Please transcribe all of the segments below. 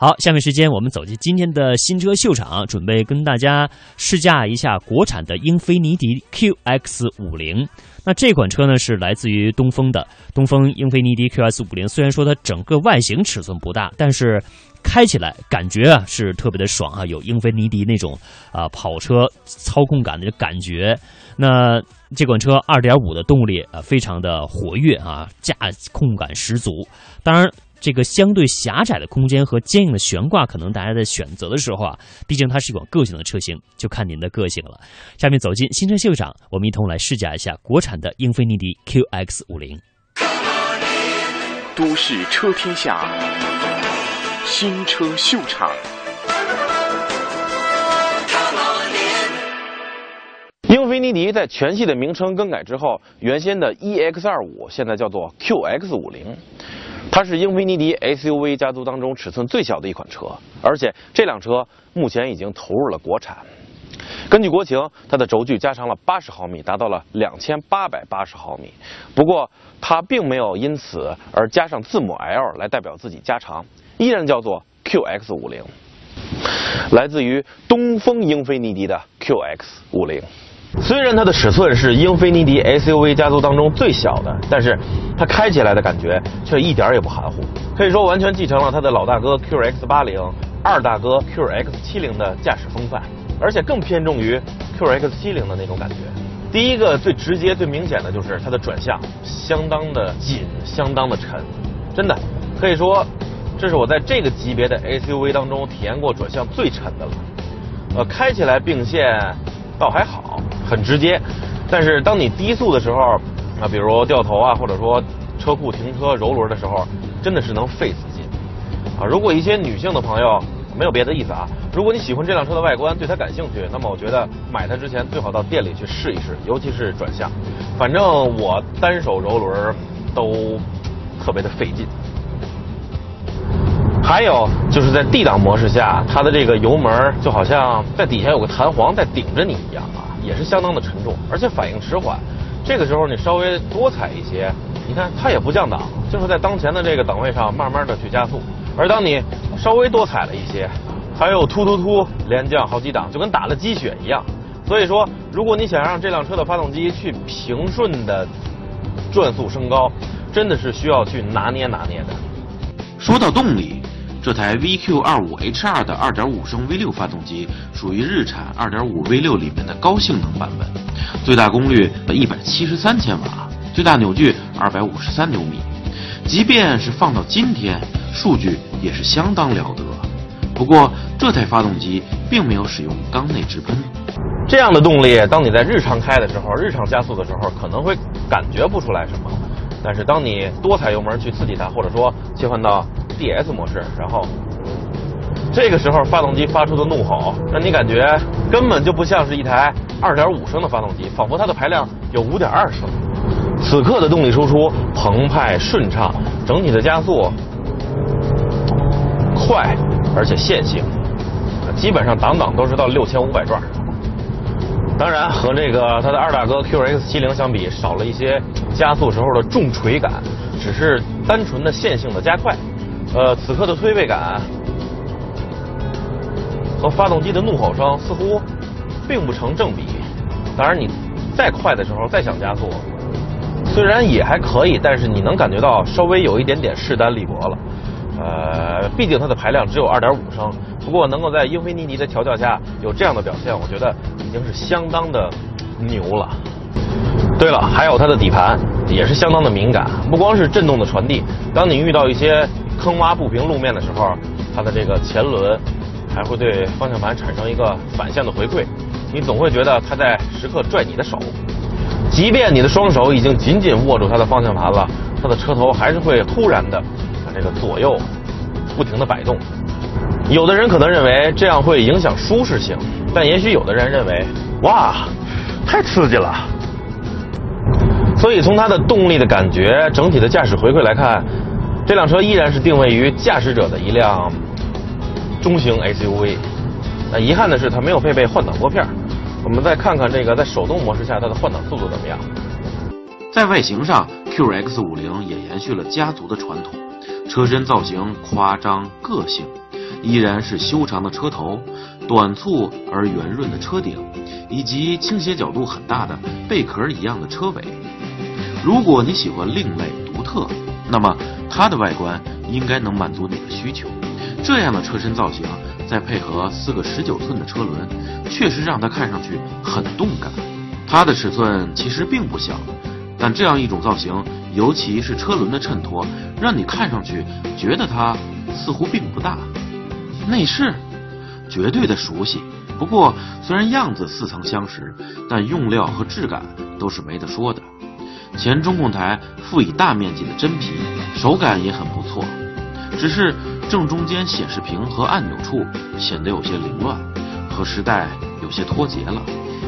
好，下面时间我们走进今天的新车秀场，准备跟大家试驾一下国产的英菲尼迪 QX 五零。那这款车呢是来自于东风的东风英菲尼迪 QX 五零。虽然说它整个外形尺寸不大，但是开起来感觉啊是特别的爽啊，有英菲尼迪那种啊跑车操控感的感觉。那这款车2.5的动力啊非常的活跃啊，驾控感十足。当然。这个相对狭窄的空间和坚硬的悬挂，可能大家在选择的时候啊，毕竟它是一款个性的车型，就看您的个性了。下面走进新车秀场，我们一同来试驾一下国产的英菲尼迪 QX 五零。都市车天下，新车秀场。英菲尼迪在全系的名称更改之后，原先的 EX 二五现在叫做 QX50。它是英菲尼迪 SUV 家族当中尺寸最小的一款车，而且这辆车目前已经投入了国产。根据国情，它的轴距加长了八十毫米，达到了两千八百八十毫米。不过，它并没有因此而加上字母 L 来代表自己加长，依然叫做 QX50，来自于东风英菲尼迪的 QX50。虽然它的尺寸是英菲尼迪 SUV 家族当中最小的，但是它开起来的感觉却一点也不含糊，可以说完全继承了它的老大哥 QX80、二大哥 QX70 的驾驶风范，而且更偏重于 QX70 的那种感觉。第一个最直接、最明显的就是它的转向相当的紧、相当的沉，真的可以说这是我在这个级别的 SUV 当中体验过转向最沉的了。呃，开起来并线倒还好。很直接，但是当你低速的时候，啊，比如掉头啊，或者说车库停车揉轮的时候，真的是能费死劲。啊，如果一些女性的朋友没有别的意思啊，如果你喜欢这辆车的外观，对它感兴趣，那么我觉得买它之前最好到店里去试一试，尤其是转向。反正我单手揉轮都特别的费劲。还有就是在 D 档模式下，它的这个油门就好像在底下有个弹簧在顶着你一样啊。也是相当的沉重，而且反应迟缓。这个时候你稍微多踩一些，你看它也不降档，就是在当前的这个档位上慢慢的去加速。而当你稍微多踩了一些，它又突突突连降好几档，就跟打了鸡血一样。所以说，如果你想让这辆车的发动机去平顺的转速升高，真的是需要去拿捏拿捏的。说到动力。这台 VQ25HR 的2.5升 V6 发动机属于日产2.5 V6 里面的高性能版本，最大功率173千瓦，最大扭矩253牛米。即便是放到今天，数据也是相当了得。不过，这台发动机并没有使用缸内直喷，这样的动力，当你在日常开的时候，日常加速的时候，可能会感觉不出来什么。但是，当你多踩油门去刺激它，或者说切换到 DS 模式，然后这个时候发动机发出的怒吼，让你感觉根本就不像是一台2.5升的发动机，仿佛它的排量有5.2升。此刻的动力输出澎湃顺畅，整体的加速快而且线性，基本上档档都是到6500转。当然，和这个它的二大哥 QX70 相比，少了一些加速时候的重锤感，只是单纯的线性的加快。呃，此刻的推背感和发动机的怒吼声似乎并不成正比。当然，你再快的时候再想加速，虽然也还可以，但是你能感觉到稍微有一点点势单力薄了。呃，毕竟它的排量只有2.5升，不过能够在英菲尼迪的调教下有这样的表现，我觉得。已经是相当的牛了。对了，还有它的底盘也是相当的敏感，不光是震动的传递，当你遇到一些坑洼不平路面的时候，它的这个前轮还会对方向盘产生一个反向的回馈，你总会觉得它在时刻拽你的手。即便你的双手已经紧紧握住它的方向盘了，它的车头还是会突然的把这个左右不停的摆动。有的人可能认为这样会影响舒适性。但也许有的人认为，哇，太刺激了。所以从它的动力的感觉、整体的驾驶回馈来看，这辆车依然是定位于驾驶者的一辆中型 SUV。那遗憾的是，它没有配备换挡拨片。我们再看看这个在手动模式下它的换挡速度怎么样。在外形上，QX50 也延续了家族的传统，车身造型夸张个性。依然是修长的车头、短促而圆润的车顶，以及倾斜角度很大的贝壳一样的车尾。如果你喜欢另类独特，那么它的外观应该能满足你的需求。这样的车身造型，再配合四个十九寸的车轮，确实让它看上去很动感。它的尺寸其实并不小，但这样一种造型，尤其是车轮的衬托，让你看上去觉得它似乎并不大。内饰绝对的熟悉，不过虽然样子似曾相识，但用料和质感都是没得说的。前中控台附以大面积的真皮，手感也很不错，只是正中间显示屏和按钮处显得有些凌乱，和时代有些脱节了。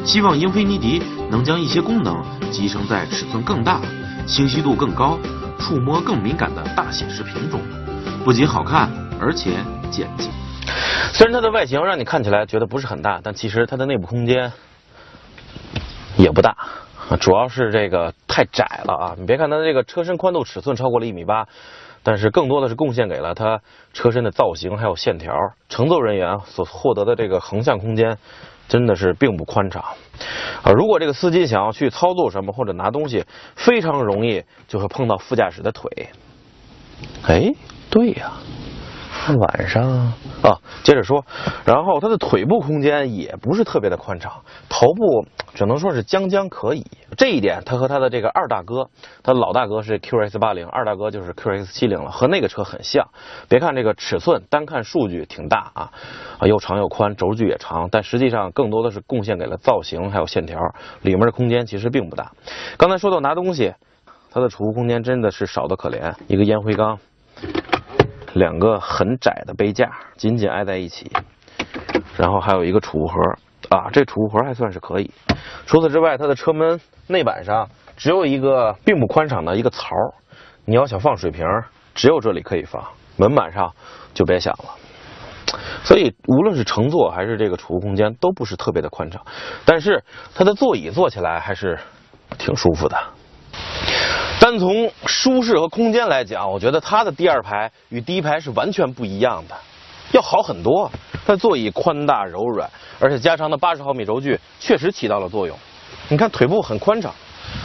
希望英菲尼迪能将一些功能集成在尺寸更大、清晰度更高、触摸更敏感的大显示屏中，不仅好看，而且简洁。虽然它的外形让你看起来觉得不是很大，但其实它的内部空间也不大，主要是这个太窄了啊！你别看它这个车身宽度尺寸超过了一米八，但是更多的是贡献给了它车身的造型还有线条，乘坐人员所获得的这个横向空间。真的是并不宽敞，啊，如果这个司机想要去操作什么或者拿东西，非常容易就会碰到副驾驶的腿。哎，对呀。晚上啊，接着说，然后它的腿部空间也不是特别的宽敞，头部只能说是将将可以。这一点，它和它的这个二大哥，它老大哥是 QS 八零，二大哥就是 QS 七零了，和那个车很像。别看这个尺寸，单看数据挺大啊，啊又长又宽，轴距也长，但实际上更多的是贡献给了造型还有线条，里面的空间其实并不大。刚才说到拿东西，它的储物空间真的是少得可怜，一个烟灰缸。两个很窄的杯架紧紧挨在一起，然后还有一个储物盒啊，这储物盒还算是可以。除此之外，它的车门内板上只有一个并不宽敞的一个槽，你要想放水瓶，只有这里可以放，门板上就别想了。所以无论是乘坐还是这个储物空间都不是特别的宽敞，但是它的座椅坐起来还是挺舒服的。单从舒适和空间来讲，我觉得它的第二排与第一排是完全不一样的，要好很多。它座椅宽大柔软，而且加长的八十毫米轴距确实起到了作用。你看腿部很宽敞，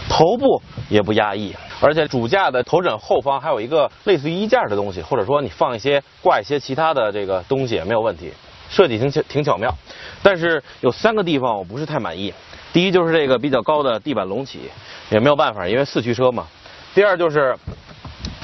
头部也不压抑，而且主驾的头枕后方还有一个类似于衣架的东西，或者说你放一些挂一些其他的这个东西也没有问题，设计挺巧挺巧妙。但是有三个地方我不是太满意，第一就是这个比较高的地板隆起，也没有办法，因为四驱车嘛。第二就是，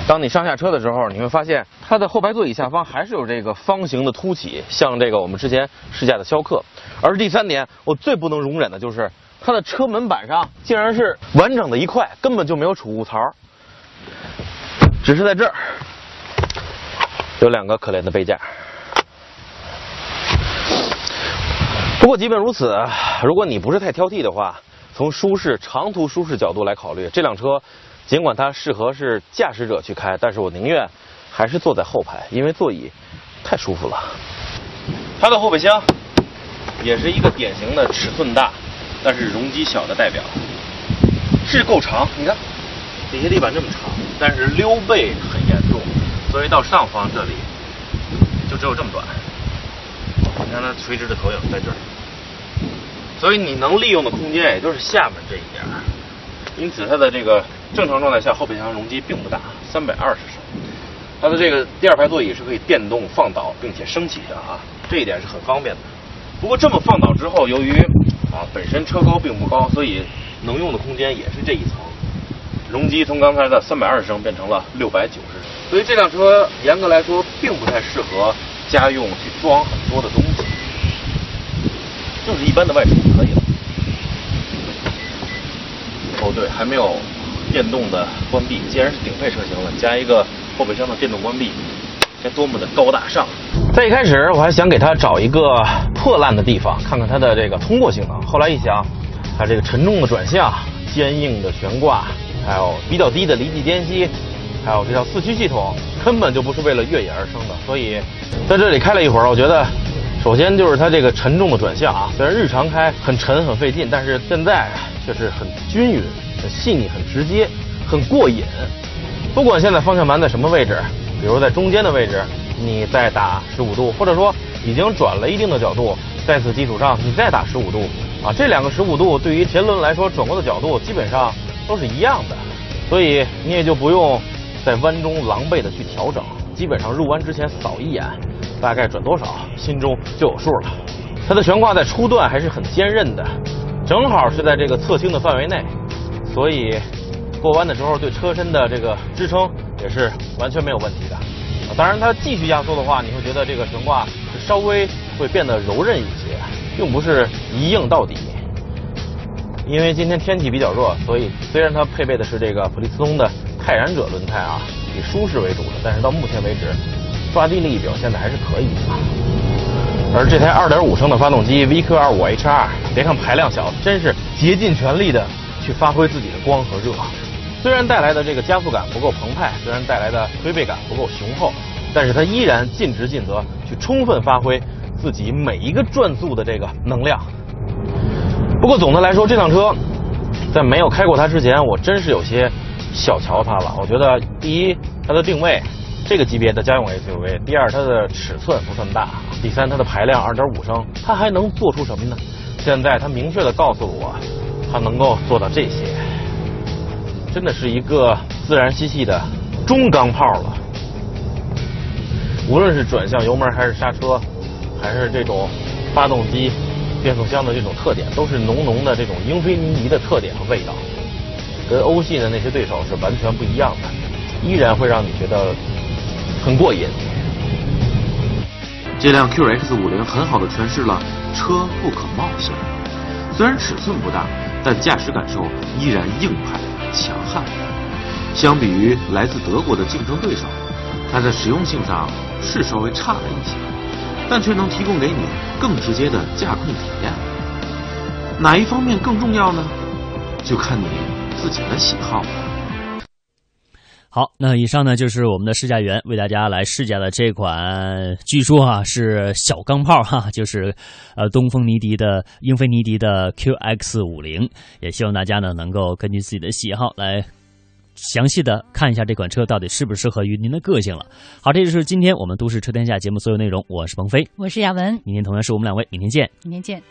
当你上下车的时候，你会发现它的后排座椅下方还是有这个方形的凸起，像这个我们之前试驾的逍客。而第三点，我最不能容忍的就是它的车门板上竟然是完整的一块，根本就没有储物槽，只是在这儿有两个可怜的杯架。不过即便如此，如果你不是太挑剔的话，从舒适、长途舒适角度来考虑，这辆车。尽管它适合是驾驶者去开，但是我宁愿还是坐在后排，因为座椅太舒服了。它的后备箱也是一个典型的尺寸大，但是容积小的代表，是够长。你看底下地板这么长，但是溜背很严重，所以到上方这里就只有这么短。你看它垂直的投影在这儿，所以你能利用的空间也就是下面这一点。因此它的这个。正常状态下，后备箱容积并不大，三百二十升。它的这个第二排座椅是可以电动放倒并且升起的啊，这一点是很方便的。不过这么放倒之后，由于啊本身车高并不高，所以能用的空间也是这一层。容积从刚才的三百二十升变成了六百九十升，所以这辆车严格来说并不太适合家用去装很多的东西，就是一般的外出就可以了。哦，对，还没有。电动的关闭，既然是顶配车型了，加一个后备箱的电动关闭，该多么的高大上！在一开始我还想给它找一个破烂的地方，看看它的这个通过性能。后来一想，它这个沉重的转向、坚硬的悬挂，还有比较低的离地间隙，还有这套四驱系统，根本就不是为了越野而生的。所以在这里开了一会儿，我觉得，首先就是它这个沉重的转向啊，虽然日常开很沉很费劲，但是现在却是很均匀。很细腻，很直接，很过瘾。不管现在方向盘在什么位置，比如在中间的位置，你再打十五度，或者说已经转了一定的角度，在此基础上你再打十五度，啊，这两个十五度对于前轮来说转过的角度基本上都是一样的，所以你也就不用在弯中狼狈的去调整，基本上入弯之前扫一眼，大概转多少，心中就有数了。它的悬挂在初段还是很坚韧的，正好是在这个侧倾的范围内，所以过弯的时候对车身的这个支撑也是完全没有问题的。当然，它继续压缩的话，你会觉得这个悬挂是稍微会变得柔韧一些，并不是一硬到底。因为今天天气比较热，所以虽然它配备的是这个普利司通的泰然者轮胎啊，以舒适为主的，但是到目前为止，抓地力表现的还是可以的。而这台2.5升的发动机 VQ25HR，别看排量小，真是竭尽全力的去发挥自己的光和热。虽然带来的这个加速感不够澎湃，虽然带来的推背感不够雄厚，但是它依然尽职尽责，去充分发挥自己每一个转速的这个能量。不过总的来说，这辆车在没有开过它之前，我真是有些小瞧它了。我觉得第一，它的定位。这个级别的家用 SUV，第二，它的尺寸不算大；第三，它的排量2.5升，它还能做出什么呢？现在他明确的告诉我，他能够做到这些，真的是一个自然吸气的中钢炮了。无论是转向油门，还是刹车，还是这种发动机、变速箱的这种特点，都是浓浓的这种英菲尼迪的特点和味道，跟欧系的那些对手是完全不一样的，依然会让你觉得。很过瘾。这辆 QX50 很好的诠释了车不可貌相。虽然尺寸不大，但驾驶感受依然硬派强悍。相比于来自德国的竞争对手，它在实用性上是稍微差了一些，但却能提供给你更直接的驾控体验。哪一方面更重要呢？就看你自己的喜好了。好，那以上呢就是我们的试驾员为大家来试驾的这款，据说啊是小钢炮哈，就是呃东风尼迪的英菲尼迪的 QX 五零，也希望大家呢能够根据自己的喜好来详细的看一下这款车到底适不适合于您的个性了。好，这就是今天我们都市车天下节目所有内容，我是鹏飞，我是亚文，明天同样是我们两位，明天见，明天见。